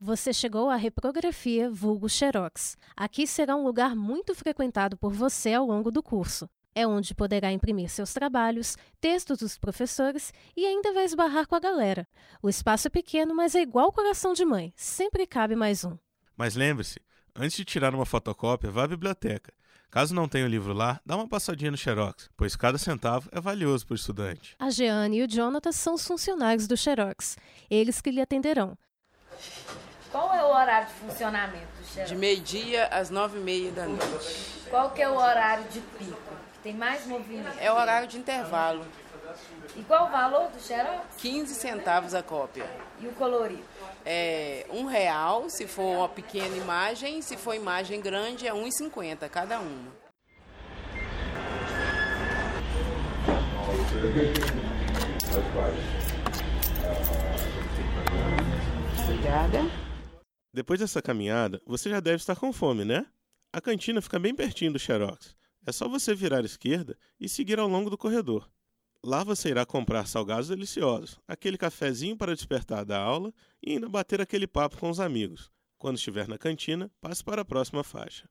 Você chegou à reprografia vulgo Xerox. Aqui será um lugar muito frequentado por você ao longo do curso. É onde poderá imprimir seus trabalhos, textos dos professores e ainda vai esbarrar com a galera. O espaço é pequeno, mas é igual coração de mãe, sempre cabe mais um. Mas lembre-se, antes de tirar uma fotocópia, vá à biblioteca. Caso não tenha o livro lá, dá uma passadinha no Xerox, pois cada centavo é valioso para o estudante. A Jeane e o Jonathan são os funcionários do Xerox, eles que lhe atenderão. Qual é o horário de funcionamento do Xerox? De meio-dia às nove e meia da noite. Qual que é o horário de pico? Que tem mais movimento? É o horário de intervalo. E qual o valor do Xerox? 15 centavos a cópia. E o colorido? É um real se for uma pequena imagem, se for imagem grande é 1,50 cada uma. Obrigada. Depois dessa caminhada, você já deve estar com fome, né? A cantina fica bem pertinho do Xerox. É só você virar à esquerda e seguir ao longo do corredor. Lá você irá comprar salgados deliciosos, aquele cafezinho para despertar da aula e ainda bater aquele papo com os amigos. Quando estiver na cantina, passe para a próxima faixa.